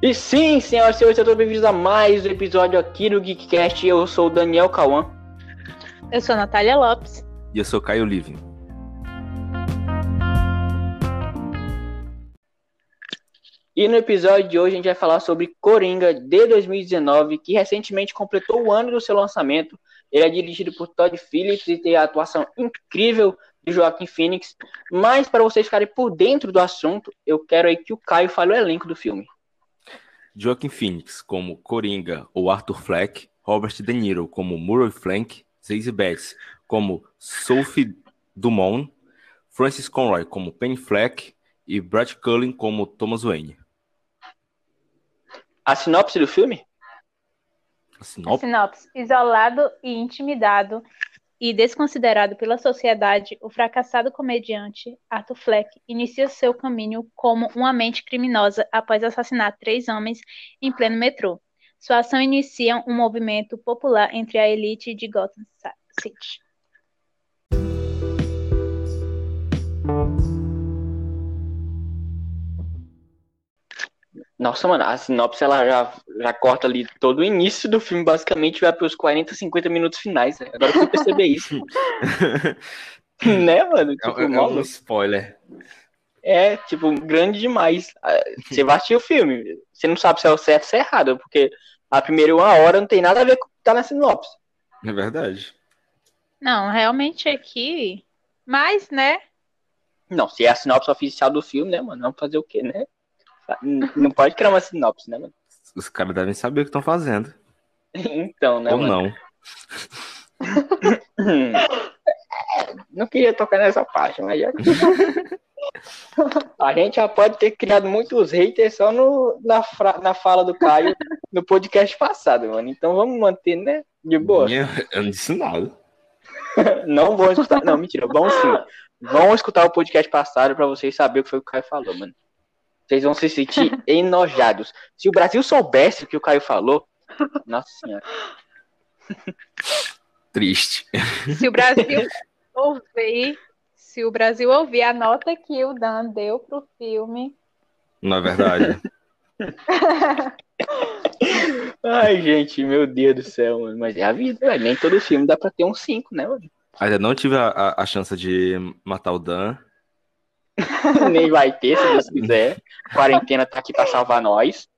E sim, senhoras e senhores, sejam bem-vindos a mais um episódio aqui no Geekcast. Eu sou o Daniel Cauã. Eu sou a Natália Lopes. E eu sou Caio Living. E no episódio de hoje a gente vai falar sobre Coringa de 2019, que recentemente completou o ano do seu lançamento. Ele é dirigido por Todd Phillips e tem a atuação incrível de Joaquim Phoenix. Mas para vocês ficarem por dentro do assunto, eu quero aí que o Caio fale o elenco do filme. Joaquin Phoenix como Coringa ou Arthur Fleck, Robert De Niro como Murray Flank, Zazie Betts como Sophie Dumont, Francis Conroy como Penny Fleck e Brad Cullen como Thomas Wayne. A sinopse do filme? A sinopse? A sinopse. Isolado e intimidado, e desconsiderado pela sociedade, o fracassado comediante Arthur Fleck inicia seu caminho como uma mente criminosa após assassinar três homens em pleno metrô. Sua ação inicia um movimento popular entre a elite de Gotham City. Nossa, mano, a sinopse ela já, já corta ali todo o início do filme, basicamente vai para os 40, 50 minutos finais. Né? Agora eu fui perceber isso. né, mano? Tipo, é, é um spoiler. É, tipo, grande demais. Ah, você vai assistir o filme, você não sabe se é o certo ou se é errado, porque a primeira uma hora não tem nada a ver com o que tá na sinopse. É verdade. Não, realmente aqui. Mas, né? Não, se é a sinopse oficial do filme, né, mano? Vamos fazer o quê, né? Não pode criar uma sinopse, né, mano? Os caras devem saber o que estão fazendo. então, né, Ou mano? não. não queria tocar nessa parte, mas já. A gente já pode ter criado muitos haters só no, na, fra... na fala do Caio no podcast passado, mano. Então vamos manter, né? De boa. Eu não disse nada. Não vão escutar. Não, mentira. Vão sim. Vão escutar o podcast passado pra vocês saberem o que foi que o Caio falou, mano. Vocês vão se sentir enojados. Se o Brasil soubesse o que o Caio falou, nossa senhora. Triste. Se o Brasil ouvir, se o Brasil ouvir a nota que o Dan deu pro filme. Não é verdade. Ai, gente, meu Deus do céu, mano. Mas é a vida, velho. Nem todo filme dá pra ter um 5, né, mano? Ainda não tive a, a, a chance de matar o Dan. Nem vai ter, se Deus quiser. Quarentena tá aqui pra salvar nós.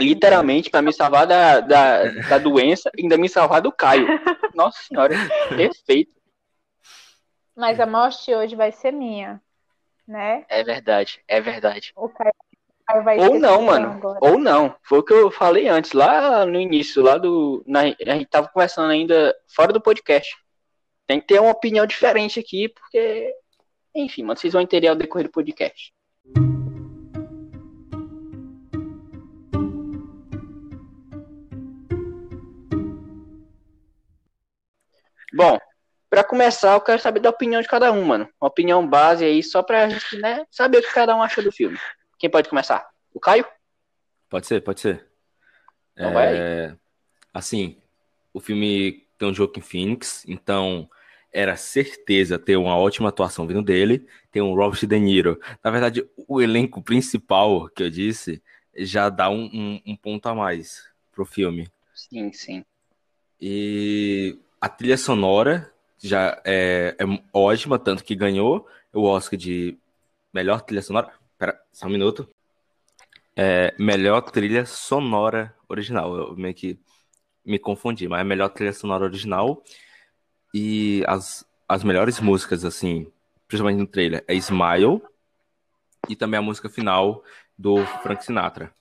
Literalmente, pra me salvar da, da, da doença, ainda me salvar do Caio. Nossa senhora, perfeito. Mas a morte hoje vai ser minha, né? É verdade, é verdade. O Caio, Ou não, mano. Agora. Ou não. Foi o que eu falei antes, lá no início, lá do. Na, a gente tava conversando ainda fora do podcast. Tem que ter uma opinião diferente aqui, porque enfim, mano, vocês vão entender ao decorrer do podcast. Bom, para começar, eu quero saber da opinião de cada um, mano. Uma opinião base aí, só pra gente, né, saber o que cada um acha do filme. Quem pode começar? O Caio? Pode ser, pode ser. Então é, assim, o filme tem um Joaquin Phoenix, então era certeza ter uma ótima atuação vindo dele, tem um Robert De Niro. Na verdade, o elenco principal que eu disse já dá um, um, um ponto a mais pro filme. Sim, sim. E a trilha sonora já é, é ótima, tanto que ganhou o Oscar de melhor trilha sonora. Pera, só um minuto. É, melhor trilha sonora original. Eu meio que me confundi, mas é melhor trilha sonora original e as, as melhores músicas, assim, principalmente no trailer, é Smile e também a música final do Frank Sinatra,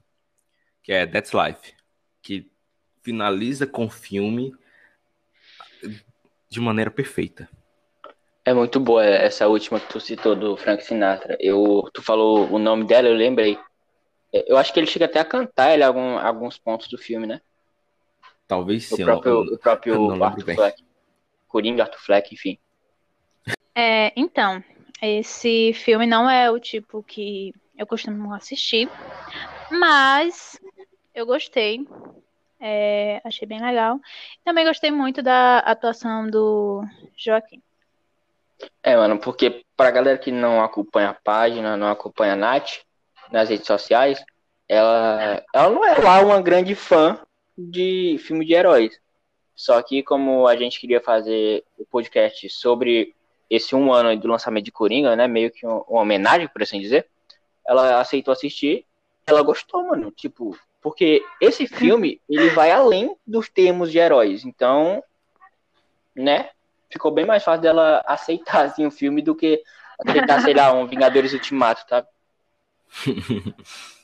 que é That's Life, que finaliza com o filme de maneira perfeita. É muito boa essa última que tu citou do Frank Sinatra. Eu, tu falou o nome dela, eu lembrei. Eu acho que ele chega até a cantar ele, algum, alguns pontos do filme, né? Talvez sim. O próprio, o próprio Arthur Fleck. Coringa, Arthur Fleck, enfim. É, então, esse filme não é o tipo que eu costumo assistir, mas eu gostei. É, achei bem legal. Também gostei muito da atuação do Joaquim. É, mano, porque pra galera que não acompanha a página, não acompanha a Nath, nas redes sociais, ela, ela não é lá uma grande fã de filme de heróis. Só que como a gente queria fazer o podcast sobre esse um ano do lançamento de Coringa, né? Meio que uma, homenagem, por assim dizer. Ela aceitou assistir, ela gostou, mano. Tipo, porque esse filme, ele vai além dos termos de heróis. Então, né? Ficou bem mais fácil dela aceitar assim, o filme do que aceitar, sei lá, um Vingadores Ultimato, tá?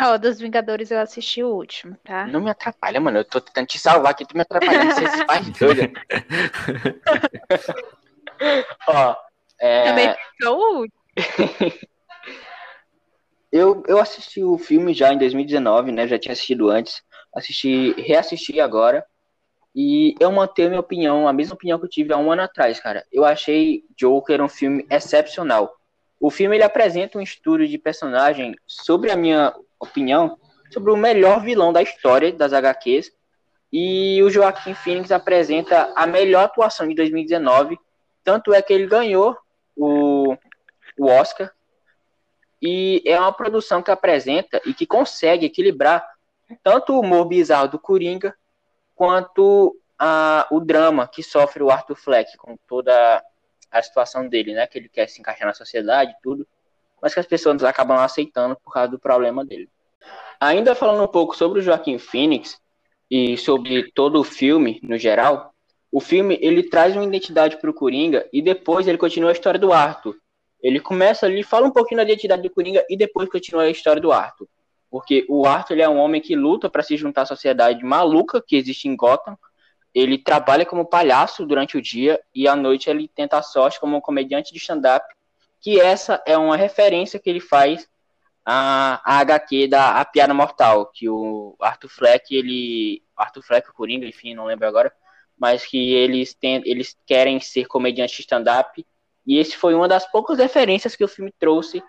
Ó, oh, dos Vingadores eu assisti o último, tá? Não me atrapalha, mano. Eu tô tentando te salvar aqui, tu me atrapalhando, você se faz doida. Ó, é... Também ficou o último. eu, eu assisti o filme já em 2019, né? Já tinha assistido antes. Assisti, reassisti agora. E eu mantenho minha opinião, a mesma opinião que eu tive há um ano atrás, cara. Eu achei Joker um filme excepcional. O filme ele apresenta um estudo de personagem sobre a minha opinião, sobre o melhor vilão da história das HQs. E o Joaquim Phoenix apresenta a melhor atuação de 2019. Tanto é que ele ganhou o, o Oscar. E é uma produção que apresenta e que consegue equilibrar tanto o humor bizarro do Coringa quanto a, o drama que sofre o Arthur Fleck com toda a situação dele, né? Que ele quer se encaixar na sociedade e tudo mas que as pessoas acabam aceitando por causa do problema dele. Ainda falando um pouco sobre o Joaquim Phoenix e sobre todo o filme no geral, o filme ele traz uma identidade para o Coringa e depois ele continua a história do Arthur. Ele começa ali, fala um pouquinho da identidade do Coringa e depois continua a história do Arthur. Porque o Arthur ele é um homem que luta para se juntar à sociedade maluca que existe em Gotham. Ele trabalha como palhaço durante o dia e à noite ele tenta a sorte como um comediante de stand-up que essa é uma referência que ele faz a, HQ da A Piada Mortal, que o Arthur Fleck, ele. Arthur Fleck, o Coringa, enfim, não lembro agora, mas que eles, tem, eles querem ser comediantes stand-up. E esse foi uma das poucas referências que o filme trouxe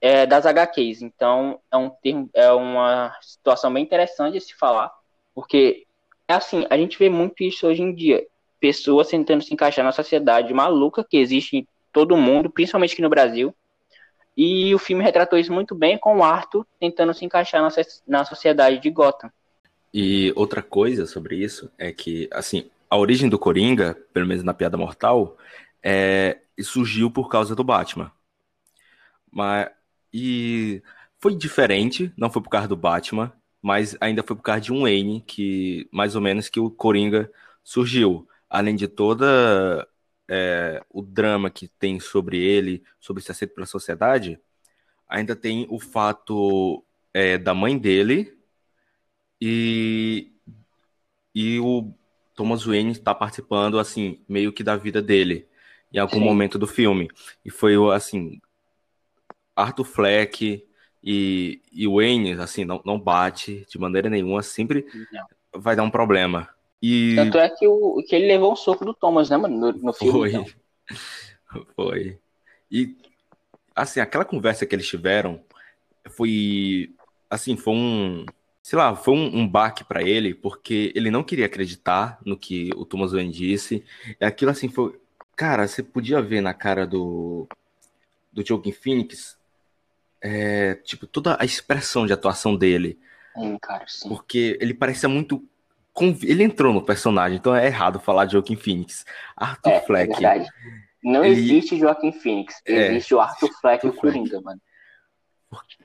é, das HQs. Então, é, um termo, é uma situação bem interessante de se falar, porque, é assim, a gente vê muito isso hoje em dia. Pessoas tentando se encaixar na sociedade maluca que existe todo mundo, principalmente aqui no Brasil. E o filme retratou isso muito bem com o Arthur tentando se encaixar na, sociedade de Gotham. E outra coisa sobre isso é que, assim, a origem do Coringa, pelo menos na Piada Mortal, é, surgiu por causa do Batman. Mas, e foi diferente, não foi por causa do Batman, mas ainda foi por causa de um Wayne, que mais ou menos que o Coringa surgiu. Além de toda é, o drama que tem sobre ele, sobre ser aceito pela sociedade, ainda tem o fato é, da mãe dele e, e o Thomas Wayne está participando, assim, meio que da vida dele, em algum Sim. momento do filme. E foi, assim, Arthur Fleck e, e Wayne, assim, não, não bate de maneira nenhuma, sempre não. vai dar um problema. E... Tanto é que, o, que ele levou um soco do Thomas, né, mano, no, no filme. Foi. Então. Foi. E, assim, aquela conversa que eles tiveram foi, assim, foi um, sei lá, foi um, um baque para ele, porque ele não queria acreditar no que o Thomas Wayne disse. E aquilo, assim, foi... Cara, você podia ver na cara do, do Joaquin Phoenix, é, tipo, toda a expressão de atuação dele. Hum, cara, sim. Porque ele parecia muito ele entrou no personagem, então é errado falar de Joaquim Phoenix. Arthur é, Fleck. É verdade. Não ele... existe Joaquim Phoenix, é, existe o Arthur Fleck e o Coringa, mano.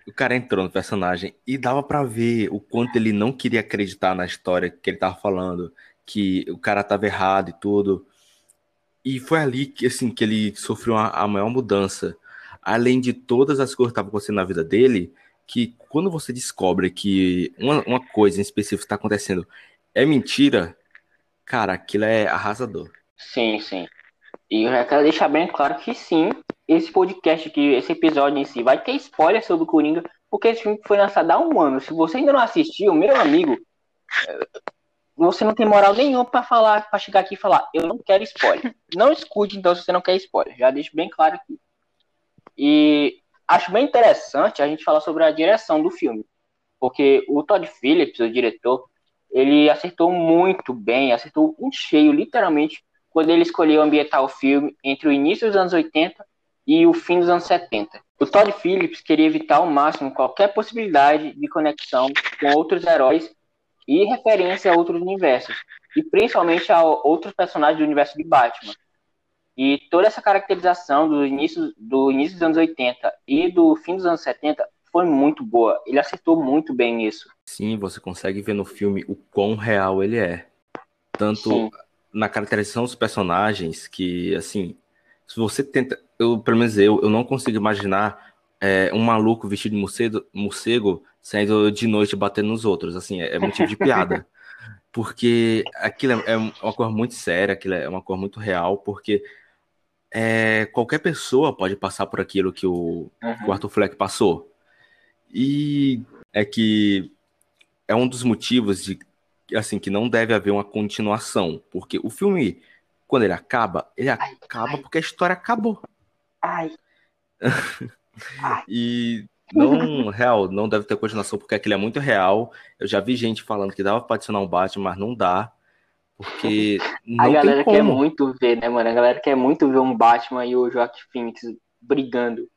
O cara entrou no personagem e dava para ver o quanto ele não queria acreditar na história que ele tava falando, que o cara tava errado e tudo. E foi ali que, assim, que ele sofreu a, a maior mudança. Além de todas as coisas que estavam acontecendo na vida dele, que quando você descobre que uma, uma coisa em específico está acontecendo é mentira, cara, aquilo é arrasador. Sim, sim. E eu quero deixar bem claro que sim, esse podcast aqui, esse episódio em si, vai ter spoiler sobre o Coringa, porque esse filme foi lançado há um ano. Se você ainda não assistiu, meu amigo, eh, você não tem moral nenhuma para falar, para chegar aqui e falar, eu não quero spoiler. Não escute, então, se você não quer spoiler. Já deixo bem claro aqui. E acho bem interessante a gente falar sobre a direção do filme. Porque o Todd Phillips, o diretor, ele acertou muito bem, acertou um cheio, literalmente, quando ele escolheu ambientar o filme entre o início dos anos 80 e o fim dos anos 70. O Todd Phillips queria evitar ao máximo qualquer possibilidade de conexão com outros heróis e referência a outros universos, e principalmente a outros personagens do universo de Batman. E toda essa caracterização do início, do início dos anos 80 e do fim dos anos 70 foi muito boa. Ele acertou muito bem nisso. Sim, você consegue ver no filme o quão real ele é. Tanto Sim. na caracterização dos personagens, que, assim, se você tenta. Eu, pelo menos eu, eu não consigo imaginar é, um maluco vestido de morcego, morcego saindo de noite batendo nos outros. Assim, é, é motivo de piada. porque aquilo é, é, uma cor muito séria, aquilo é uma cor muito real, porque é, qualquer pessoa pode passar por aquilo que o, uhum. o Arthur Fleck passou. E é que é um dos motivos de assim que não deve haver uma continuação, porque o filme quando ele acaba, ele ai, acaba ai. porque a história acabou. Ai. e não, real, não deve ter continuação porque aquilo é muito real. Eu já vi gente falando que dava pra adicionar um Batman, mas não dá. Porque a galera quer muito ver, né, mano? A galera quer muito ver um Batman e o Joaquim Phoenix brigando.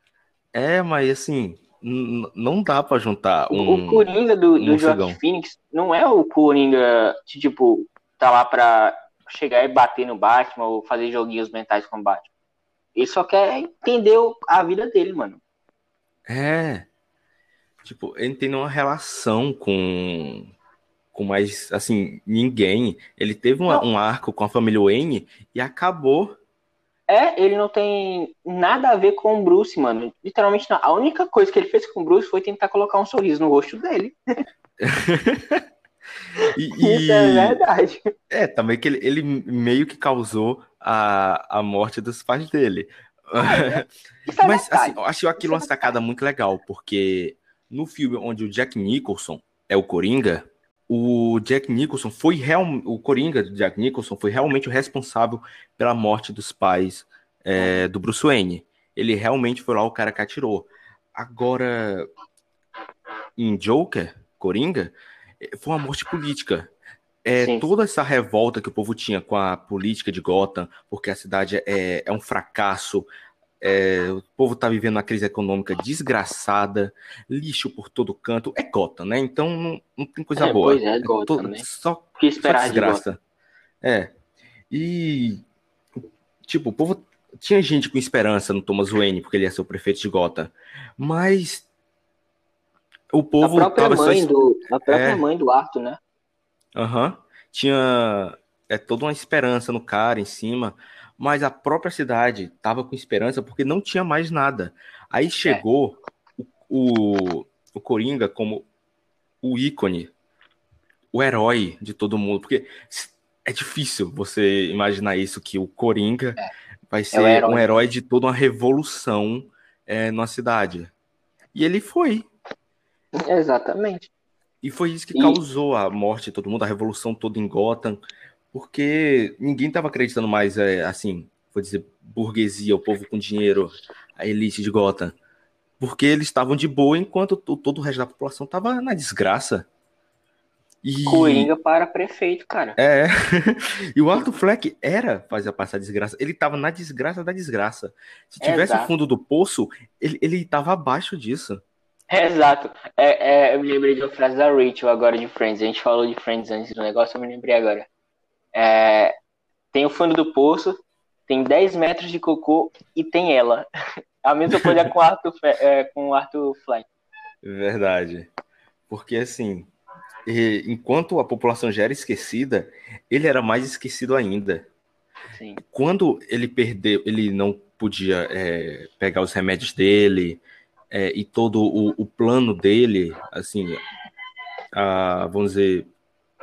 É, mas assim, não dá para juntar um. O Coringa do, um do Joaquim Phoenix não é o Coringa que, tipo, tá lá pra chegar e bater no Batman ou fazer joguinhos mentais com o Batman. Ele só quer entender a vida dele, mano. É. Tipo, ele tem uma relação com. Com mais. Assim, ninguém. Ele teve um, um arco com a família Wayne e acabou. É, ele não tem nada a ver com o Bruce, mano. Literalmente, a única coisa que ele fez com o Bruce foi tentar colocar um sorriso no rosto dele. E, Isso é verdade. É, também que ele, ele, meio que causou a, a morte dos pais dele. É, é Mas, assim, eu acho aquilo uma é sacada muito legal, porque no filme onde o Jack Nicholson é o Coringa, o Jack Nicholson foi real, o Coringa do Jack Nicholson foi realmente o responsável pela morte dos pais é, do Bruce Wayne. Ele realmente foi lá o cara que atirou. Agora, em Joker, Coringa, foi uma morte política. É, toda essa revolta que o povo tinha com a política de Gotham, porque a cidade é, é um fracasso, é, o povo está vivendo uma crise econômica desgraçada, lixo por todo canto. É Gotham, né? Então não, não tem coisa é, boa. Pois é, Gotham, é todo, né? Só, que esperar só desgraça. De é. E, tipo, o povo tinha gente com esperança no Thomas Wayne, porque ele ia ser o prefeito de Gotham. Mas o povo. A própria, mãe, só... do, a própria é... mãe do Arthur, né? Aham. Uhum. Tinha é, toda uma esperança no cara em cima, mas a própria cidade tava com esperança porque não tinha mais nada. Aí chegou é. o, o, o Coringa como o ícone, o herói de todo mundo, porque é difícil você imaginar isso, que o Coringa é. vai é ser é herói. um herói de toda uma revolução é, na cidade. E ele foi. Exatamente. E foi isso que e... causou a morte de todo mundo, a revolução toda em Gotham, porque ninguém estava acreditando mais, é, assim, vou dizer, burguesia, o povo com dinheiro, a elite de Gotham. Porque eles estavam de boa enquanto todo o resto da população estava na desgraça. E... Coringa para prefeito, cara. É. e o Arthur Fleck era fazer passar desgraça. Ele estava na desgraça da desgraça. Se tivesse Exato. o fundo do poço, ele, ele tava abaixo disso. É, exato. É, é, eu me lembrei de uma frase da Rachel agora de Friends. A gente falou de Friends antes do negócio, eu me lembrei agora. É, tem o fundo do poço, tem 10 metros de cocô e tem ela. A mesma coisa com o Arthur, é, com o Arthur Fly. Verdade. Porque assim, enquanto a população já era esquecida, ele era mais esquecido ainda. Sim. Quando ele perdeu, ele não podia é, pegar os remédios dele, é, e todo o, o, plano dele, assim, a, vamos dizer,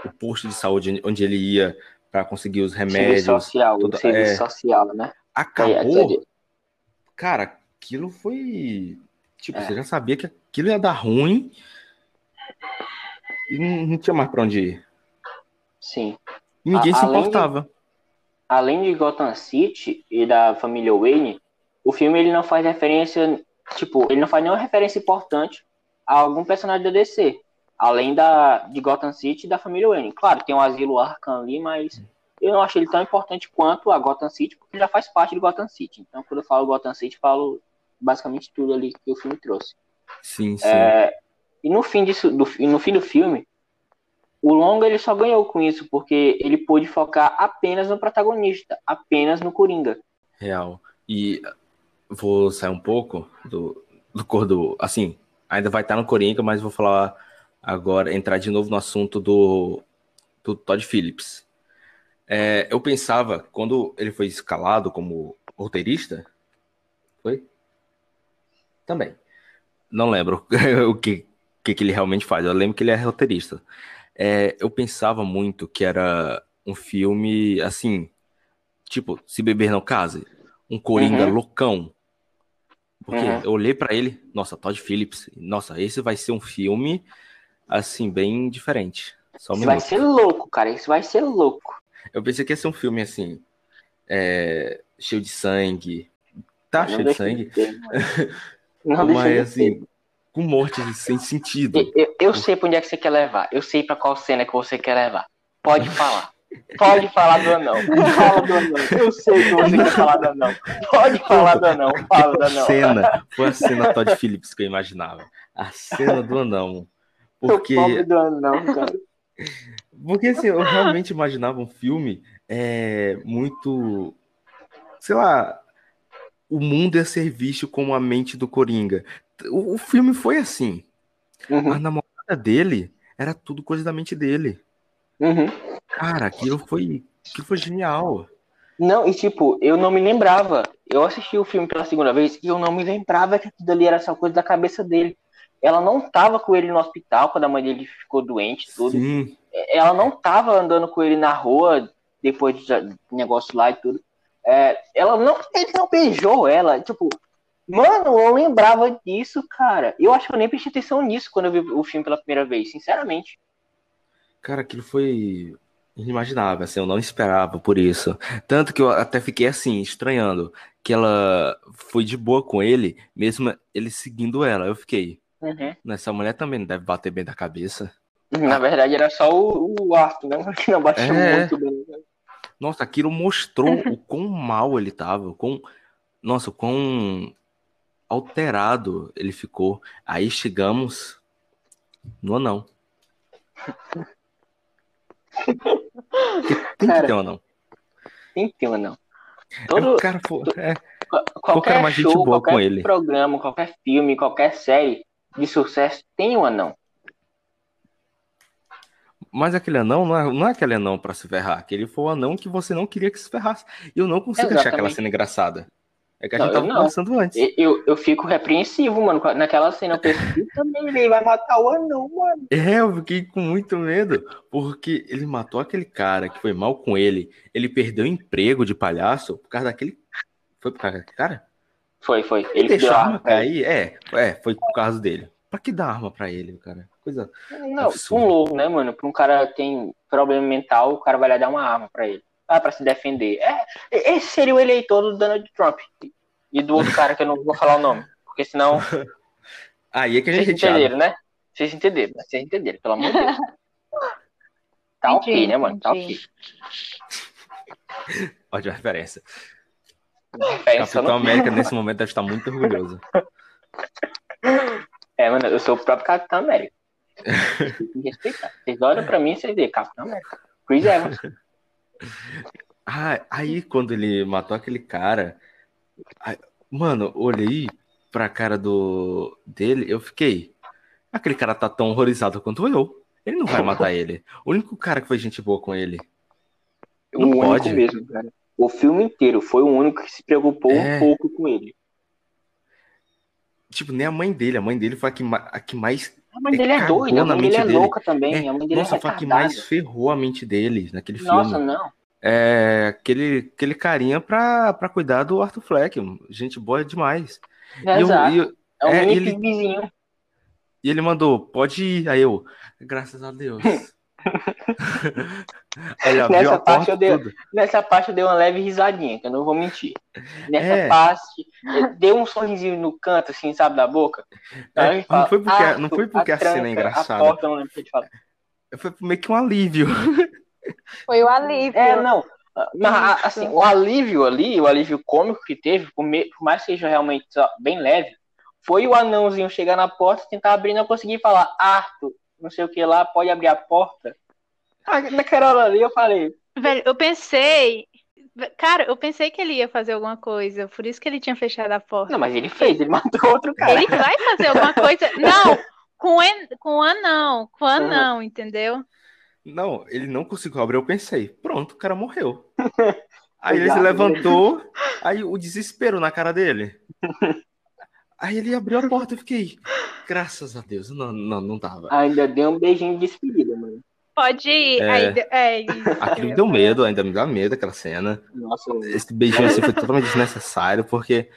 o posto de saúde onde ele ia para conseguir os remédios. Serviço social, toda, serviço é, social, né? Acabou. Cara, aquilo foi. Tipo, você é. já sabia que aquilo ia dar ruim e não, não tinha mais para onde ir. Sim. ninguém a, se importava. De, além de Gotham City e da família Wayne, o filme ele não faz referência tipo, ele não faz nenhuma referência importante a algum personagem da DC, além da de Gotham City e da família Wayne. Claro, tem o um asilo Arkham ali, mas eu não acho ele tão importante quanto a Gotham City, porque ele já faz parte de Gotham City. Então, quando eu falo Gotham City, falo basicamente tudo ali que o filme trouxe. Sim, sim. É, e no fim, disso, do, no fim do filme, o longa ele só ganhou com isso, porque ele pôde focar apenas no protagonista, apenas no Coringa. Real. E vou sair um pouco do, do cor do. Assim, ainda vai estar no Coringa, mas vou falar agora, entrar de novo no assunto do, do Todd Phillips. É, eu pensava, quando ele foi escalado como roteirista, foi? Também. Não lembro o que, que, que ele realmente faz. Eu lembro que ele é roteirista. É, eu pensava muito que era um filme assim, tipo, se beber não case, um Coringa uhum. loucão. Porque uhum. eu olhei para ele, nossa, Todd Phillips, nossa, esse vai ser um filme assim bem diferente. Só um vai ser louco, cara, isso vai ser louco. Eu pensei que ia ser um filme assim, é, cheio de sangue. Tá não cheio de sangue. De não Mas assim, com mortes sem sentido. Eu, eu, eu sei pra onde é que você quer levar. Eu sei pra qual cena que você quer levar. Pode falar. Pode falar do anão. Fala do anão. Eu sei que você quer falar do anão. Pode falar do anão. Fala do anão. Cena. Foi a cena Todd Phillips que eu imaginava. A cena do anão. Porque... O pobre do anão, cara. Porque assim, eu realmente imaginava um filme é, muito. Sei lá. O mundo ia ser visto como a mente do Coringa. O, o filme foi assim. Uhum. A namorada dele era tudo coisa da mente dele. Uhum. Cara, aquilo foi, aquilo foi genial. Não, e tipo, eu não me lembrava. Eu assisti o filme pela segunda vez e eu não me lembrava que aquilo ali era só coisa da cabeça dele. Ela não tava com ele no hospital quando a mãe dele ficou doente, tudo. Sim. Ela não tava andando com ele na rua depois do negócio lá e tudo. É, ela não, ele não beijou ela. Tipo, Mano, eu lembrava disso, cara. Eu acho que eu nem prestei atenção nisso quando eu vi o filme pela primeira vez, sinceramente. Cara, aquilo foi inimaginável, assim, eu não esperava por isso. Tanto que eu até fiquei assim, estranhando, que ela foi de boa com ele, mesmo ele seguindo ela. Eu fiquei, uhum. essa mulher também não deve bater bem da cabeça. Na verdade, era só o, o Arthur, né? Que não bateu é... muito bem. Né? Nossa, aquilo mostrou o quão mal ele tava, o quão. Nossa, o quão alterado ele ficou. Aí chegamos no anão. tem cara, que ter um anão. Tem que ter um anão. Todo, é, cara, pô, é, qualquer mais show, gente boa qualquer com ele. programa, qualquer filme, qualquer série de sucesso tem um anão. Mas aquele anão não é, não é aquele anão para se ferrar. Aquele foi o anão que você não queria que se ferrasse. E eu não consigo Exatamente. achar aquela cena engraçada. É que a não, gente tava conversando antes. Eu, eu fico repreensivo, mano. Naquela cena eu pensei, também ele vai matar o anão, mano. É, eu fiquei com muito medo, porque ele matou aquele cara que foi mal com ele. Ele perdeu o emprego de palhaço por causa daquele. Foi por causa daquele cara? Foi, foi. Ele, ele deixou a arma cair? É, é, foi por causa dele. Pra que dar arma pra ele, cara? Coisa. Não, um louco, né, mano? Pra um cara que tem problema mental, o cara vai lá dar uma arma pra ele ah, para se defender. É, esse seria o eleitor do Donald Trump. E do outro cara que eu não vou falar o nome. Porque senão. Aí é que a gente Vocês entenderam, né? Vocês entenderam, né? Vocês entenderam, pelo amor de Deus. Tá entendi, ok, né, mano? Tá ok. Ótima referência. Referência Capitão América nesse momento deve estar muito orgulhoso. É, mano, eu sou o próprio Capitão América. Tem que respeitar. Vocês olham pra mim e vocês veem Capitão América. Chris Evans. Ah, aí quando ele matou aquele cara, aí, mano, olhei pra cara do dele, eu fiquei. Aquele cara tá tão horrorizado quanto eu. Ele não vai matar ele. O único cara que foi gente boa com ele. Não o pode. mesmo, cara. O filme inteiro foi o único que se preocupou é... um pouco com ele. Tipo, nem a mãe dele. A mãe dele foi a que, a que mais a mãe dele é doida, a mãe dele é dele. louca também. É, a mãe dele nossa, é foi a que mais ferrou a mente dele naquele filme. Nossa, não. É aquele, aquele carinha pra, pra cuidar do Arthur Fleck. Gente boa demais. É, e exato. Eu, é um é, ele, vizinho. E ele mandou, pode ir. Aí eu, graças a Deus. nessa, parte eu dei, nessa parte eu dei uma leve risadinha, que eu não vou mentir. Nessa é. parte, deu um sorrisinho no canto, assim, sabe, da boca. É, fala, não foi porque, ah, não foi porque a, a tranca, cena é engraçada. A porta, não lembro o que Foi meio que um alívio. Foi o alívio. É, não. Mas, assim, o alívio ali, o alívio cômico que teve, por mais que seja realmente bem leve, foi o anãozinho chegar na porta, tentar abrir não conseguir falar, Arthur, não sei o que lá, pode abrir a porta. Naquela hora ali eu falei. Velho, eu pensei. Cara, eu pensei que ele ia fazer alguma coisa, por isso que ele tinha fechado a porta. Não, mas ele fez, ele matou outro cara. Ele vai fazer alguma coisa. Não, com, en... com o anão, com o anão, uhum. entendeu? Não, ele não conseguiu abrir, eu pensei, pronto, o cara morreu. Aí ele se levantou, aí o desespero na cara dele. Aí ele abriu a porta, eu fiquei, graças a Deus, não, não, não tava. Ainda deu um beijinho de despedida, mano. Pode ir. É, aí, é isso. Aquilo me deu medo, ainda me dá medo aquela cena. Nossa, Esse beijinho assim foi totalmente desnecessário, porque,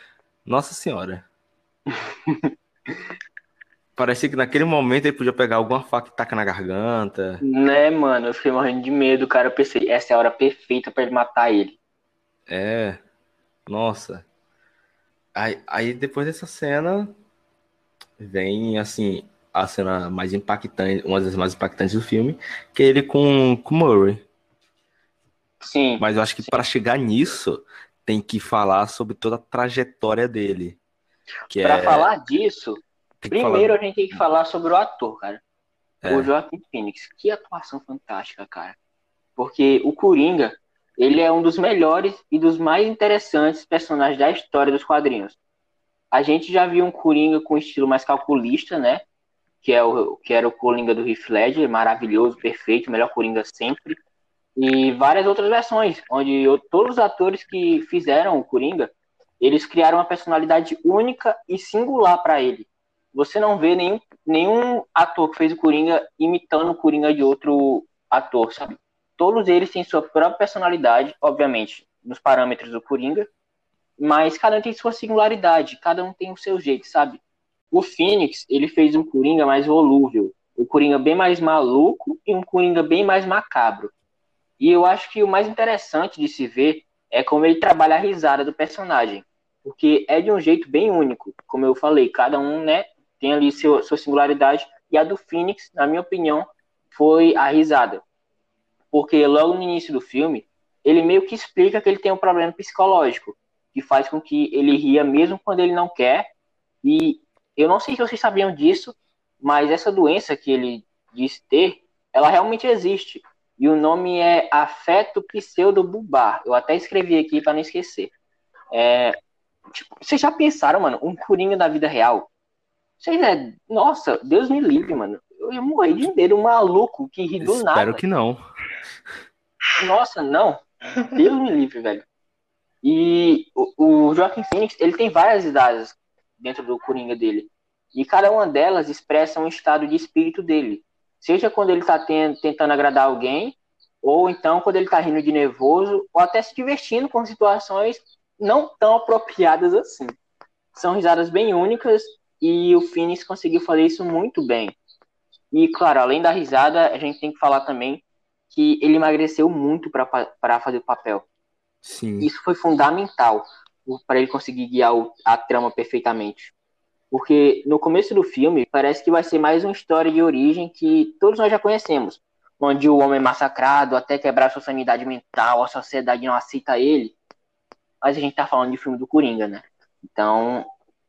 nossa senhora. Parecia que naquele momento ele podia pegar alguma faca e tacar na garganta. Né, mano? Eu fiquei morrendo de medo, cara. Eu pensei, essa é a hora perfeita para ele matar ele. É. Nossa. Aí, aí depois dessa cena vem assim a cena mais impactante, uma das mais impactantes do filme, que é ele com com Murray. Sim. Mas eu acho que para chegar nisso tem que falar sobre toda a trajetória dele. Para é... falar disso, primeiro falar... a gente tem que falar sobre o ator, cara. É. O Joaquim Phoenix. Que atuação fantástica, cara. Porque o Coringa, ele é um dos melhores e dos mais interessantes personagens da história dos quadrinhos. A gente já viu um Coringa com estilo mais calculista, né? Que, é o, que era o Coringa do Heath Ledger, maravilhoso, perfeito, melhor Coringa sempre. E várias outras versões, onde eu, todos os atores que fizeram o Coringa, eles criaram uma personalidade única e singular para ele. Você não vê nenhum, nenhum ator que fez o Coringa imitando o Coringa de outro ator, sabe? Todos eles têm sua própria personalidade, obviamente, nos parâmetros do Coringa, mas cada um tem sua singularidade, cada um tem o seu jeito, sabe? O Phoenix, ele fez um Coringa mais volúvel, um Coringa bem mais maluco e um Coringa bem mais macabro. E eu acho que o mais interessante de se ver é como ele trabalha a risada do personagem, porque é de um jeito bem único, como eu falei, cada um, né, tem ali seu, sua singularidade, e a do Phoenix, na minha opinião, foi a risada porque logo no início do filme, ele meio que explica que ele tem um problema psicológico, que faz com que ele ria mesmo quando ele não quer. E eu não sei se vocês sabiam disso, mas essa doença que ele diz ter, ela realmente existe. E o nome é afeto pseudobubar. Eu até escrevi aqui para não esquecer. É, tipo, vocês já pensaram, mano, um coringa da vida real? Vocês é, nossa, Deus me livre, mano eu ia morrer de medo, um maluco que ri do Espero nada. Espero que não. Nossa, não. Deus me livre, velho. E o, o Joaquim Phoenix, ele tem várias idades dentro do Coringa dele. E cada uma delas expressa um estado de espírito dele. Seja quando ele tá tentando agradar alguém, ou então quando ele tá rindo de nervoso, ou até se divertindo com situações não tão apropriadas assim. São risadas bem únicas e o Phoenix conseguiu fazer isso muito bem. E, claro, além da risada, a gente tem que falar também que ele emagreceu muito para fazer o papel. Sim. Isso foi fundamental para ele conseguir guiar o, a trama perfeitamente. Porque no começo do filme parece que vai ser mais uma história de origem que todos nós já conhecemos, onde o homem é massacrado até quebrar sua sanidade mental, a sociedade não aceita ele. Mas a gente tá falando de filme do Coringa, né? Então,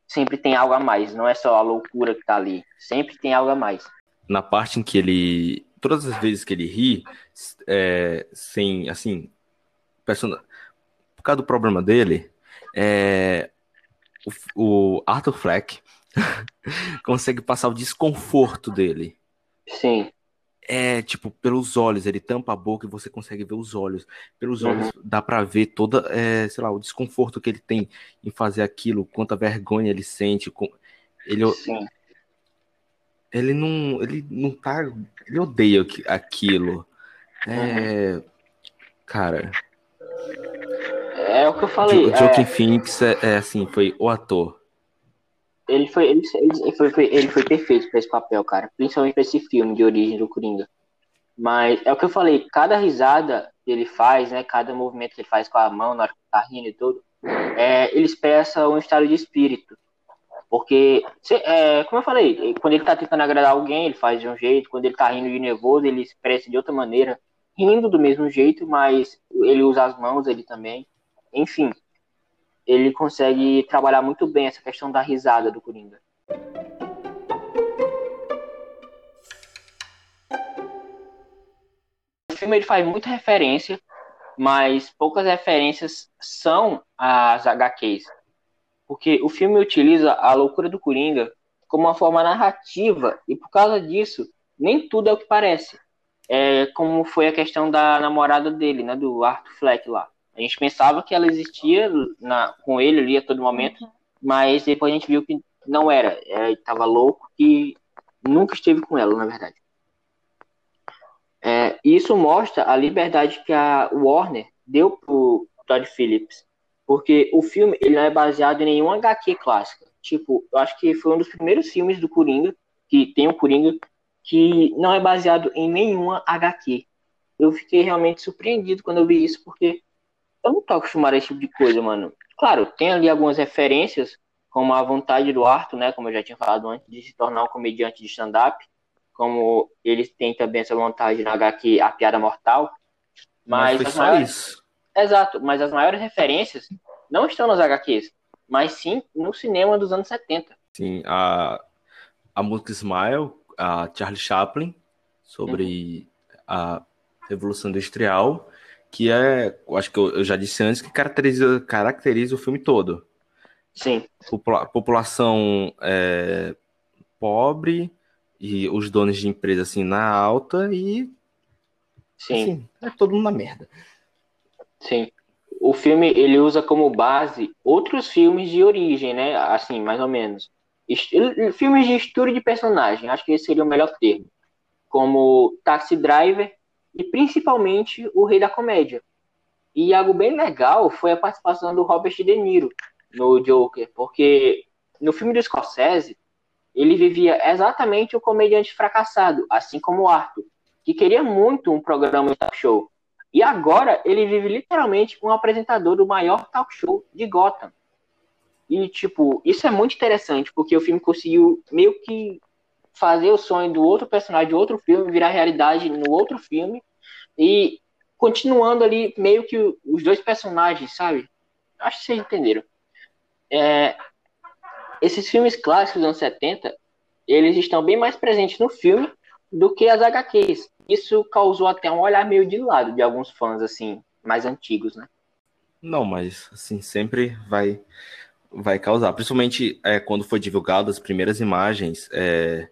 sempre tem algo a mais, não é só a loucura que tá ali, sempre tem algo a mais na parte em que ele. Todas as vezes que ele ri, é, sem, assim. Person... Por causa do problema dele, é, o, o Arthur Fleck consegue passar o desconforto dele. Sim. É, tipo, pelos olhos, ele tampa a boca e você consegue ver os olhos. Pelos uhum. olhos dá para ver toda, é, sei lá, o desconforto que ele tem em fazer aquilo, quanta vergonha ele sente. Com... Ele, Sim ele não, ele não tá, ele odeia aquilo. É, cara. É o que eu falei. O Joaquin é... Phoenix é, é, assim, foi o ator. Ele foi, ele, ele, foi, foi, ele foi perfeito para esse papel, cara. Principalmente para esse filme de origem do Coringa. Mas é o que eu falei, cada risada que ele faz, né? Cada movimento que ele faz com a mão na hora que tá rindo e tudo, é, ele expressa um estado de espírito. Porque, é, como eu falei, quando ele tá tentando agradar alguém, ele faz de um jeito, quando ele tá rindo de nervoso, ele expressa de outra maneira. rindo do mesmo jeito, mas ele usa as mãos, ele também. Enfim, ele consegue trabalhar muito bem essa questão da risada do Coringa. O filme ele faz muita referência, mas poucas referências são as HQs. Porque o filme utiliza a loucura do Coringa como uma forma narrativa, e por causa disso, nem tudo é o que parece. É como foi a questão da namorada dele, né, do Arthur Fleck lá. A gente pensava que ela existia na, com ele ali a todo momento, uhum. mas depois a gente viu que não era. Ele estava louco e nunca esteve com ela, na verdade. É, isso mostra a liberdade que a Warner deu pro Todd Phillips, porque o filme ele não é baseado em nenhuma HQ clássica. Tipo, eu acho que foi um dos primeiros filmes do Coringa que tem o Coringa que não é baseado em nenhuma HQ. Eu fiquei realmente surpreendido quando eu vi isso, porque eu não tô acostumado a esse tipo de coisa, mano. Claro, tem ali algumas referências, como a vontade do Arthur, né? Como eu já tinha falado antes, de se tornar um comediante de stand-up. Como eles têm também essa vontade na HQ A Piada Mortal. Mas, mas maiores... isso. Exato, mas as maiores referências não estão nas HQs, mas sim no cinema dos anos 70. Sim, a, a música Smile, a Charlie Chaplin, sobre uhum. a Revolução Industrial, que é, acho que eu, já disse antes, que caracteriza, caracteriza o filme todo. Sim. Popula população é, pobre e os donos de empresa assim na alta e Sim. Assim, é todo mundo na merda. Sim. O filme ele usa como base outros filmes de origem, né? Assim, mais ou menos. filmes de estudo de personagem, acho que esse seria o melhor termo. Como Taxi Driver e principalmente o Rei da Comédia. E algo bem legal foi a participação do Robert De Niro no Joker, porque no filme do Scorsese ele vivia exatamente o comediante fracassado, assim como o Arthur, que queria muito um programa de talk show. E agora ele vive literalmente um apresentador do maior talk show de Gotham. E, tipo, isso é muito interessante, porque o filme conseguiu meio que fazer o sonho do outro personagem de outro filme virar realidade no outro filme e continuando ali meio que os dois personagens, sabe? Acho que vocês entenderam. É, esses filmes clássicos dos anos 70, eles estão bem mais presentes no filme do que as HQs. Isso causou até um olhar meio de lado de alguns fãs, assim, mais antigos, né? Não, mas, assim, sempre vai vai causar. Principalmente é, quando foi divulgado as primeiras imagens, é,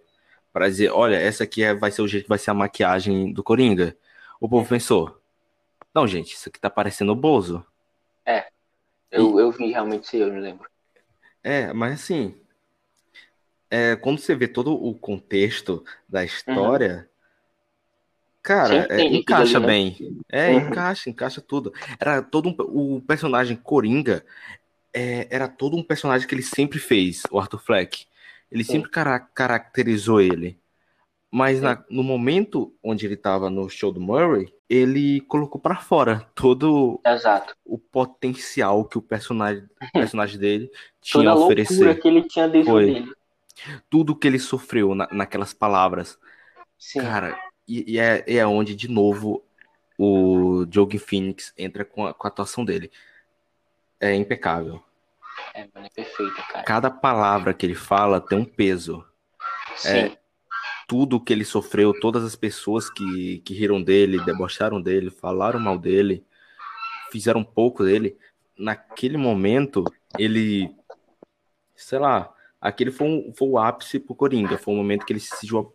para dizer, olha, essa aqui é, vai ser o jeito que vai ser a maquiagem do Coringa. O povo pensou, não, gente, isso aqui tá parecendo o Bozo. É, eu, e... eu vi realmente isso, eu me lembro. É, mas assim, é, quando você vê todo o contexto da história, uhum. Cara, é, encaixa ali, né? bem. É, uhum. encaixa, encaixa tudo. Era todo um, o personagem Coringa é, era todo um personagem que ele sempre fez, o Arthur Fleck. Ele Sim. sempre cara caracterizou ele. Mas na, no momento onde ele estava no show do Murray, ele colocou para fora todo Exato. o potencial que o personagem, o personagem dele tinha Toda a oferecer. que ele tinha dentro Foi. dele. Tudo que ele sofreu na, naquelas palavras. Sim. Cara, e, e é, é onde, de novo, o Joaquin Phoenix entra com a, com a atuação dele. É impecável. É, mano, é perfeito, cara. Cada palavra que ele fala tem um peso. Sim. É, tudo que ele sofreu, todas as pessoas que, que riram dele, debocharam dele, falaram mal dele, fizeram um pouco dele, naquele momento, ele, sei lá, aquele foi, um, foi o ápice pro Coringa, foi o momento que ele se sentiu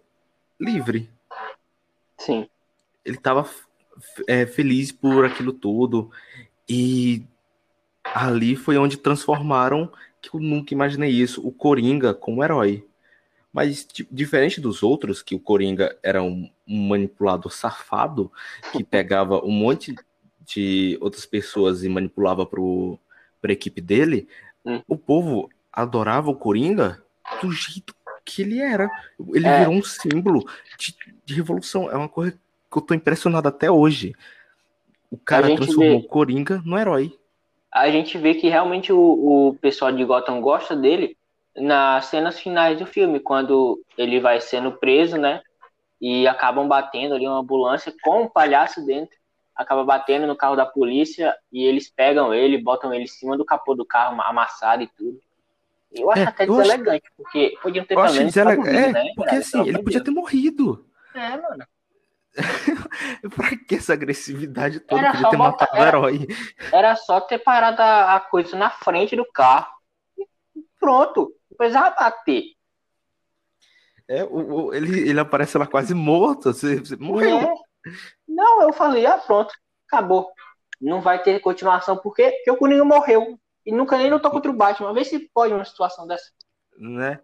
livre. Sim. Ele tava é, feliz por aquilo tudo, e ali foi onde transformaram, que eu nunca imaginei isso, o Coringa como herói. Mas, diferente dos outros, que o Coringa era um, um manipulador safado, que pegava um monte de outras pessoas e manipulava para a equipe dele, hum. o povo adorava o Coringa do jeito que ele era. Ele é. virou um símbolo de, de, revolução. É uma coisa que eu tô impressionado até hoje. O cara transformou vê... o Coringa no herói. A gente vê que realmente o, o pessoal de Gotham gosta dele nas cenas finais do filme, quando ele vai sendo preso, né? e acabam batendo ali uma ambulância com um palhaço dentro, acaba batendo no carro da polícia e eles pegam ele, botam ele em cima do capô do carro amassado e tudo. Eu acho é, até deselegante, acho... porque podiam ter pelo menos deseleg... é, né, porque assim, ele podia ter morrido. É, mano. pra que essa agressividade toda? Era podia ter matado o herói. Era só ter parado a, a coisa na frente do carro. Pronto. Não precisava bater. É, o, o, ele, ele aparece lá quase morto. Você, você morreu. É. Não, eu falei, ah, pronto, acabou. Não vai ter continuação, porque, porque o Coringa morreu. E nunca nem lutou contra o Batman. Vê se pode uma situação dessa. Né?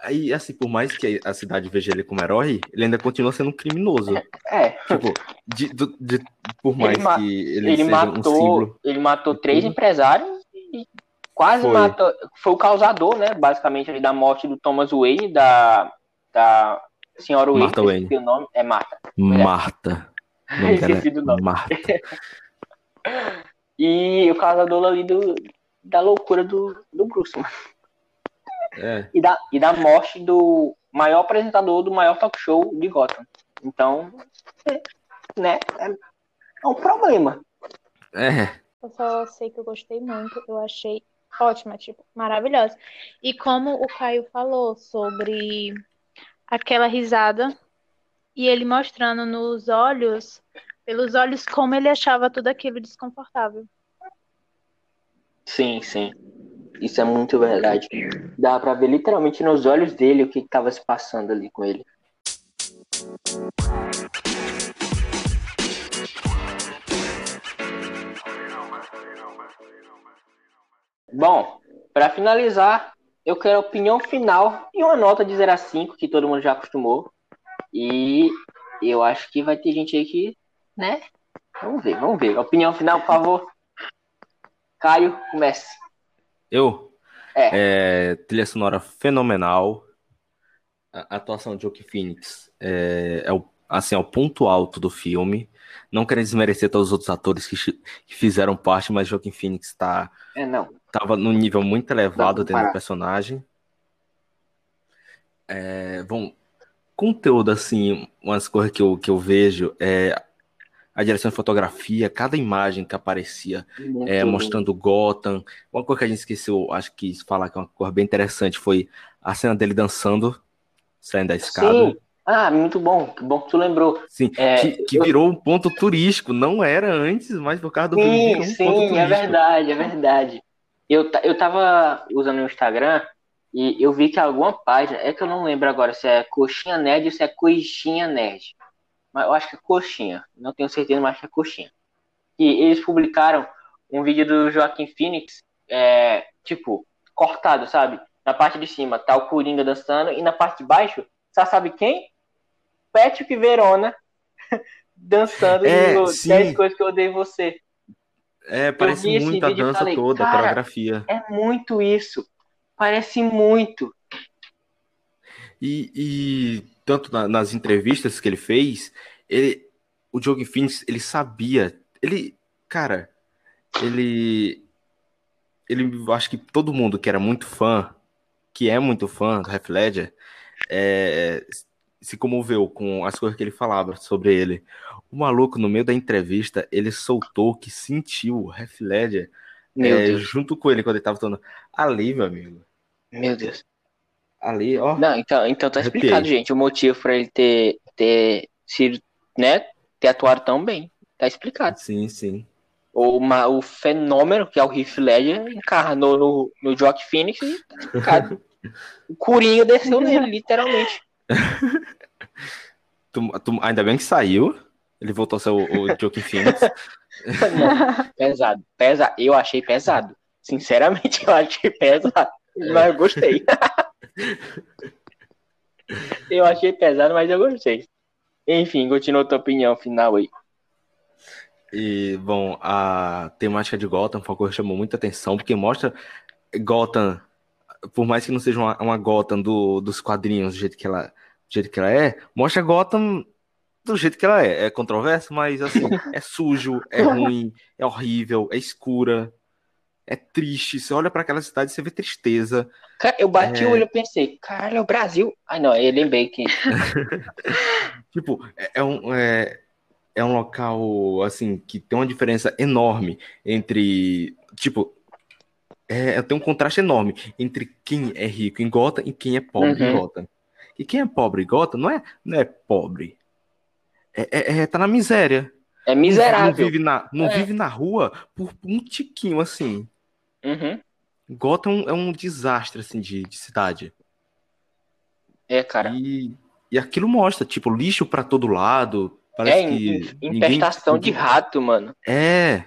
Aí, assim, por mais que a cidade veja ele como herói, ele ainda continua sendo um criminoso. É. Tipo, de, de, de por mais ele que ele, ele seja matou, um símbolo. Ele matou três empresários e quase foi. matou. Foi o causador, né? Basicamente, da morte do Thomas Wayne, da, da senhora Wayne. Marta Wayne. O nome é Marta. Marta. É. Esqueci do nome. Marta. e o causador ali do, da loucura do, do Bruce, mano. É. E, da, e da morte do maior apresentador do maior talk show de Gotham. Então, é, né, é, é um problema. É. Eu só sei que eu gostei muito, eu achei ótima, tipo, maravilhosa. E como o Caio falou sobre aquela risada e ele mostrando nos olhos, pelos olhos, como ele achava tudo aquilo desconfortável. Sim, sim. Isso é muito verdade. Dá pra ver literalmente nos olhos dele o que estava se passando ali com ele. Bom, para finalizar, eu quero a opinião final e uma nota de 0 a 5, que todo mundo já acostumou. E eu acho que vai ter gente aí que, né? Vamos ver, vamos ver. Opinião final, por favor. Caio, comece. Eu? É. é trilha sonora fenomenal. A atuação de Joaquin Phoenix é, é, o, assim, é o ponto alto do filme. Não querendo desmerecer todos os outros atores que, que fizeram parte, mas Joaquin Phoenix tá, é, não. tava num nível muito elevado dentro do personagem. É, bom, conteúdo, assim, umas coisas que eu, que eu vejo é a direção de fotografia, cada imagem que aparecia é, mostrando Gotham. Uma coisa que a gente esqueceu, acho que falar que é uma coisa bem interessante, foi a cena dele dançando, saindo da escada. Sim. Ah, muito bom, que bom que tu lembrou. Sim, é, que, que virou um ponto turístico, não era antes, mas por causa do sim, filme um Sim, é verdade, é verdade. Eu, eu tava usando o Instagram e eu vi que alguma página, é que eu não lembro agora se é Coxinha Nerd ou se é Coxinha Nerd mas eu acho que é coxinha, não tenho certeza, mas acho que é coxinha. E eles publicaram um vídeo do Joaquim Phoenix, é, tipo, cortado, sabe? Na parte de cima tá o Coringa dançando e na parte de baixo, você sabe quem? Patrick Verona dançando é, no 10 coisas que eu odeio você. É, parece muito a dança falei, toda, a coreografia. É muito isso. Parece muito. E, e tanto na, nas entrevistas que ele fez, ele, o Joaquin Phoenix, ele sabia, ele, cara, ele, ele, acho que todo mundo que era muito fã, que é muito fã do Heath Ledger, é, se comoveu com as coisas que ele falava sobre ele. O maluco, no meio da entrevista, ele soltou que sentiu o Heath Ledger é, junto com ele quando ele tava falando ali, meu amigo. Meu Deus ali, ó. Não, então, então tá explicado, gente, o motivo para ele ter, ter sido, né, ter atuado tão bem. Tá explicado. Sim, sim. O, uma, o fenômeno que é o Heath Ledger encarnou no, no Jock Phoenix e tá explicado. o Coringa desceu nele, literalmente. tu, tu, ainda bem que saiu. Ele voltou a ser o, o Phoenix. Não, pesado, pesado. Eu achei pesado. Sinceramente, eu achei pesado. Mas eu gostei. Eu achei pesado, mas eu gostei. Enfim, continua a tua opinião final aí. E, bom, a temática de Gotham foi uma coisa que chamou muita atenção, porque mostra Gotham, por mais que não seja uma, uma Gotham do, dos quadrinhos do jeito, que ela, do jeito que ela é, mostra Gotham do jeito que ela é. É controverso, mas assim, é sujo, é ruim, é horrível, é escura. é triste. Você olha para aquela cidade, você vê tristeza. Cara, eu bati é... o olho e pensei, caralho, é o Brasil. Ai, não, eu lembrei que. tipo, é, é um. É, é um local, assim, que tem uma diferença enorme entre. Tipo, é, tem um contraste enorme entre quem é rico em Gotham e quem é pobre uhum. em Gotham. E quem é pobre em Gotham não é, não é pobre. É, é, é tá na miséria. É miserável. Não, vive na, não é. vive na rua por um tiquinho, assim. Uhum. Gotham é um desastre, assim, de, de cidade. É, cara. E, e aquilo mostra, tipo, lixo para todo lado. Parece é, que. Infestação ninguém... de rato, mano. É.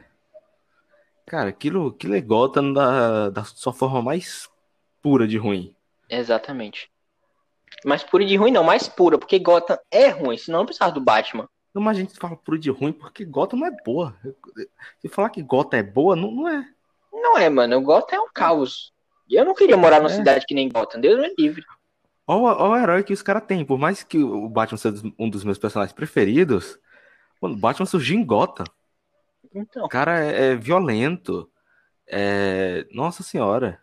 Cara, aquilo, aquilo é Gotham da, da sua forma mais pura de ruim. Exatamente. Mais pura de ruim, não, mais pura, porque Gotham é ruim, senão não precisava do Batman. Não, mas a gente fala pura de ruim porque Gotham não é boa. Se falar que Gotham é boa, não, não é. Não é, mano. Gotham é um caos. E eu não queria morar numa é. cidade que nem Gotham. Deus me livre. Olha o herói que os caras têm. Por mais que o Batman seja um dos meus personagens preferidos, mano, o Batman surgiu em Gotham. Então. O cara é, é violento. É... Nossa senhora.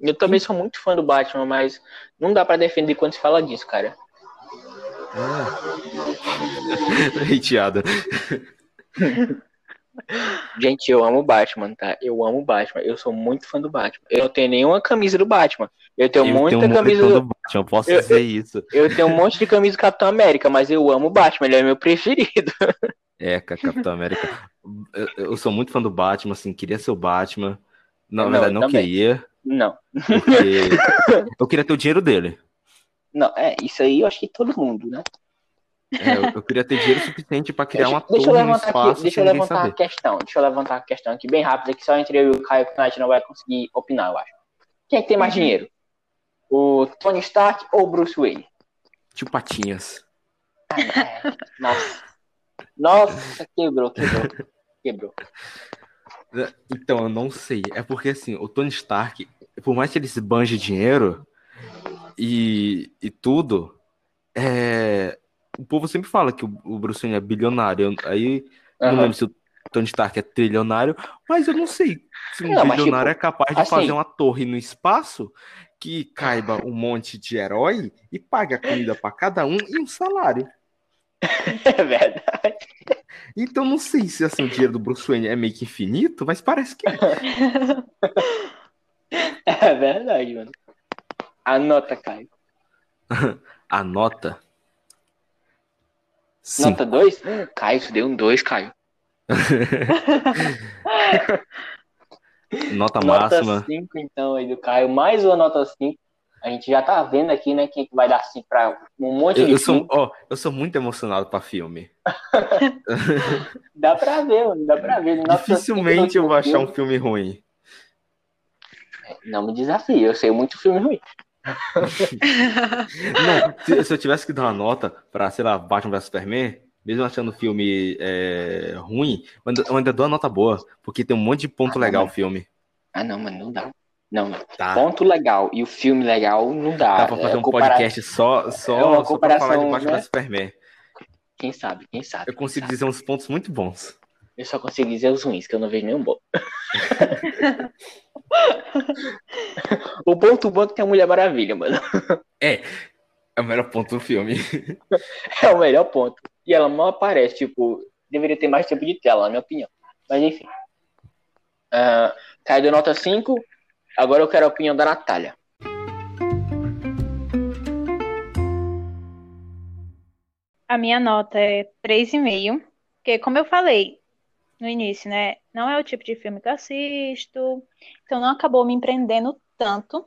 Eu também sou muito fã do Batman, mas não dá para defender quando se fala disso, cara. É. Hateada. Gente, eu amo Batman, tá? Eu amo Batman. Eu sou muito fã do Batman. Eu não tenho nenhuma camisa do Batman. Eu tenho eu muita tenho camisa do... do Batman, eu posso eu, dizer isso. Eu tenho um monte de camisa do Capitão América, mas eu amo o Batman, ele é meu preferido. É, Capitão América. Eu, eu, sou muito fã do Batman, assim, queria ser o Batman. Não, na verdade, não também. queria. Não. eu queria ter o dinheiro dele. Não, é, isso aí eu acho que todo mundo, né? É, eu, eu, queria ter dinheiro suficiente para criar deixa, uma deixa torre no espaço aqui, Deixa eu levantar saber. a questão, deixa eu levantar a questão aqui bem rápida, que só entre eu e o Caio que a gente não vai conseguir opinar, eu acho. Quem é que tem mais uhum. dinheiro? O Tony Stark ou o Bruce Wayne? Tio Patinhas. Ah, é. Nossa. Nossa, quebrou, quebrou. Quebrou. Então, eu não sei. É porque, assim, o Tony Stark, por mais que ele se banje dinheiro e, e tudo, é... o povo sempre fala que o Bruce Wayne é bilionário. Aí, uhum. não lembro se o Tony Stark é trilionário, mas eu não sei se um não, bilionário tipo, é capaz de assim... fazer uma torre no espaço que caiba um monte de herói e pague a comida para cada um e um salário. É verdade. Então não sei se assim, o dinheiro do Bruce Wayne é meio que infinito, mas parece que é. É verdade, mano. Anota, Caio. Anota. Cinco. Nota 2? Hum, Caio, você deu um 2, Caio. nota, nota máxima. Nota 5, então, aí do Caio. Mais uma nota 5. A gente já tá vendo aqui, né, quem vai dar sim pra um monte eu, de eu sou, ó, eu sou muito emocionado pra filme. dá pra ver, mano, dá pra ver. Nossa, Dificilmente eu vou achar um filme ruim. Não me desafie, eu sei muito filme ruim. Não, se, se, eu tivesse que dar uma nota pra, sei lá, Batman vs Superman, mesmo achando o filme é, ruim, eu ainda dou uma nota boa, porque tem um monte de ponto ah, legal o filme. Ah, não, mas não dá. Não, tá. ponto legal e o filme legal não dá. Dá pra fazer é, um compara... podcast só, só, é uma só pra falar de Batman né? Superman. Quem sabe, quem sabe. Eu consigo sabe. dizer uns pontos muito bons. Eu só consigo dizer os ruins, que eu não vejo nenhum bom. o ponto bom é que tem a Mulher Maravilha, mano. É, é o melhor ponto do filme. é o melhor ponto. E ela não aparece, tipo, deveria ter mais tempo de tela, na minha opinião. Mas enfim. Uh, caiu nota 5, Agora eu quero a opinião da Natália. A minha nota é 3,5, porque como eu falei no início, né, não é o tipo de filme que eu assisto, então não acabou me empreendendo tanto.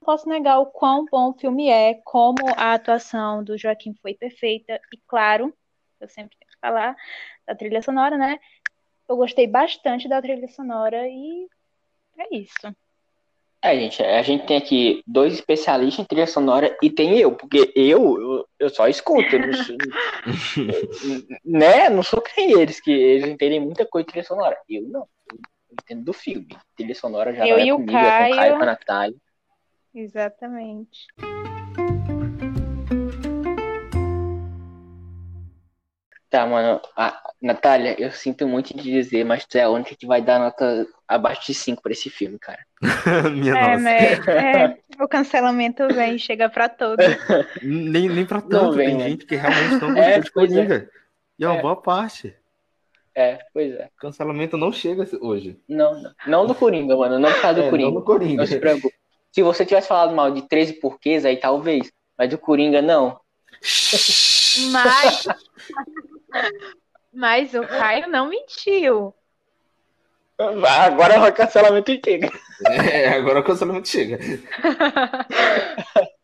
Não posso negar o quão bom o filme é, como a atuação do Joaquim foi perfeita, e claro, eu sempre tenho que falar da trilha sonora, né? Eu gostei bastante da trilha sonora e é isso. É, gente, a gente tem aqui dois especialistas em trilha sonora e tem eu, porque eu, eu, eu só escuto, eu não sou, né? Não sou que nem eles, que eles entendem muita coisa de trilha sonora. Eu não, eu entendo do filme. Trilha sonora já eu vai e comigo, o Caio... é com o Caio, com a Natália. Exatamente. Tá, mano. A, Natália, eu sinto muito de dizer, mas tu é a única que vai dar nota abaixo de 5 pra esse filme, cara. Minha É, nossa. é, o cancelamento vem, chega pra todos. Nem, nem pra tanto. vem, Tem né? gente que realmente não É, gostou de pois é. Coringa. E é uma É. boa parte. É, pois é. Cancelamento não chega hoje. Não, não. Não do Coringa, mano. Não por causa do É, Coringa. não no Coringa. Não se preocupe. Se você tivesse falado mal de 13 porquês, aí talvez. Mas do Coringa, não. Mas, mas o Caio não mentiu. Agora o cancelamento chega. É, agora o cancelamento chega.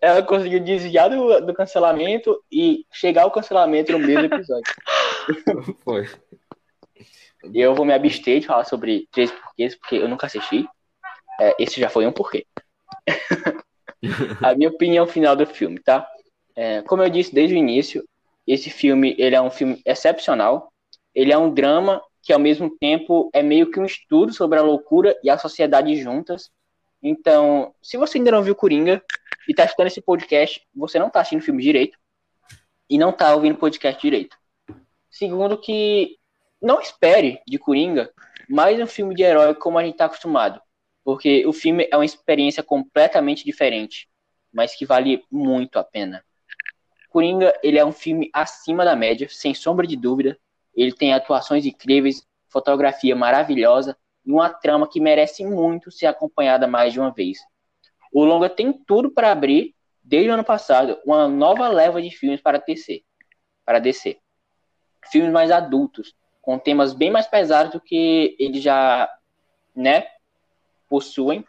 Ela conseguiu desviar do, do cancelamento e chegar ao cancelamento no mesmo episódio. Foi. Eu vou me abster de falar sobre 13 porquês, porque eu nunca assisti. É, esse já foi um porquê. A minha opinião final do filme, tá? É, como eu disse desde o início, esse filme ele é um filme excepcional. Ele é um drama que, ao mesmo tempo, é meio que um estudo sobre a loucura e a sociedade juntas. Então, se você ainda não viu Coringa e tá escutando esse podcast, você não tá assistindo o filme direito e não tá ouvindo o podcast direito. Segundo que não espere de Coringa mais um filme de herói como a gente tá acostumado, porque o filme é uma experiência completamente diferente, mas que vale muito a pena. Coringa, ele é um filme acima da média, sem sombra de dúvida. Ele tem atuações incríveis, fotografia maravilhosa e uma trama que merece muito ser acompanhada mais de uma vez. O longa tem tudo para abrir, desde o ano passado, uma nova leva de filmes para DC, para DC. Filmes mais adultos, com temas bem mais pesados do que eles já, né, possuem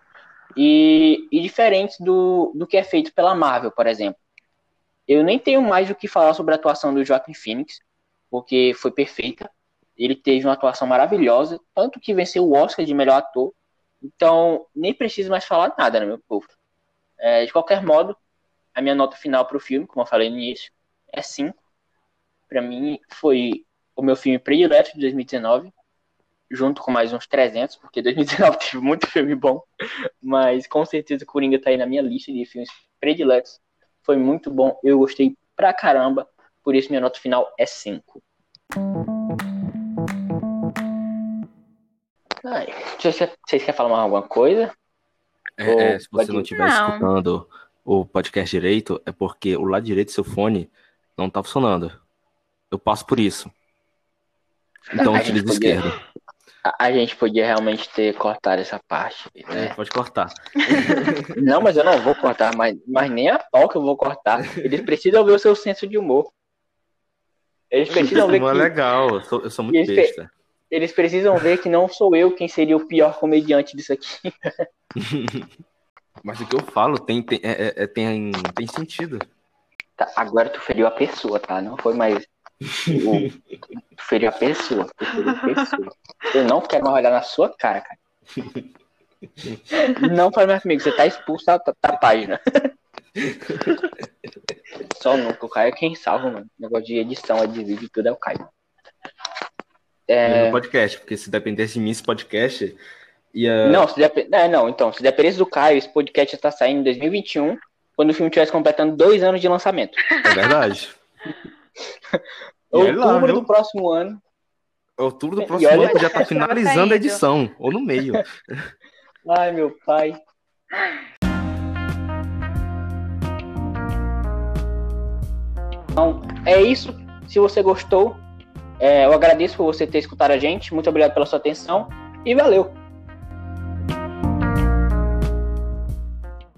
e, e diferentes do, do que é feito pela Marvel, por exemplo. Eu nem tenho mais o que falar sobre a atuação do Joaquin Phoenix, porque foi perfeita. Ele teve uma atuação maravilhosa, tanto que venceu o Oscar de melhor ator. Então, nem preciso mais falar nada, né, meu povo? É, de qualquer modo, a minha nota final para o filme, como eu falei no início, é 5. Para mim, foi o meu filme predileto de 2019, junto com mais uns 300, porque 2019 teve muito filme bom, mas com certeza Coringa tá aí na minha lista de filmes prediletos. Foi muito bom, eu gostei pra caramba, por isso minha nota final é 5. Ai, vocês, vocês querem falar mais alguma coisa? É, é, se você Pode- não estiver Não. escutando o podcast direito, é porque o lado direito do seu fone não tá funcionando. Eu passo por isso. Então A utilize o gente podia- esquerdo. A, a gente podia realmente ter cortado essa parte, É, né? pode cortar. Não, mas eu não vou cortar, mas, mas nem a pau que eu vou cortar. Eles precisam ver o seu senso de humor. Eles precisam ver Não é que, legal, eu sou, eu sou muito Esse- besta. eles precisam ver que não sou eu quem seria o pior comediante disso aqui. Mas o que eu falo tem, tem, é- é- é- tem, tem sentido. Tá, agora tu feriu a pessoa, tá? Não foi mais. O- Tu feriu a pessoa. A pessoa. Eu não quero mais olhar na sua cara, cara. Não faz mais comigo, você tá expulso da, da página. Só nunca, o Caio é quem salva, mano. Negócio de edição, é de vídeo, tudo é o Caio. É, No podcast, porque se dependesse de mim esse podcast, ia. Não, se dep... é, não, então, se dependesse do Caio, esse podcast já tá saindo em 2021, quando o filme estivesse completando dois anos de lançamento. É verdade. Lá, Outubro viu? do próximo ano. Outubro do próximo olha- ano já tá finalizando a edição, ou no meio. Ai, meu pai. Então, é isso. Se você gostou, é, eu agradeço por você ter escutado a gente. Muito obrigado pela sua atenção e valeu!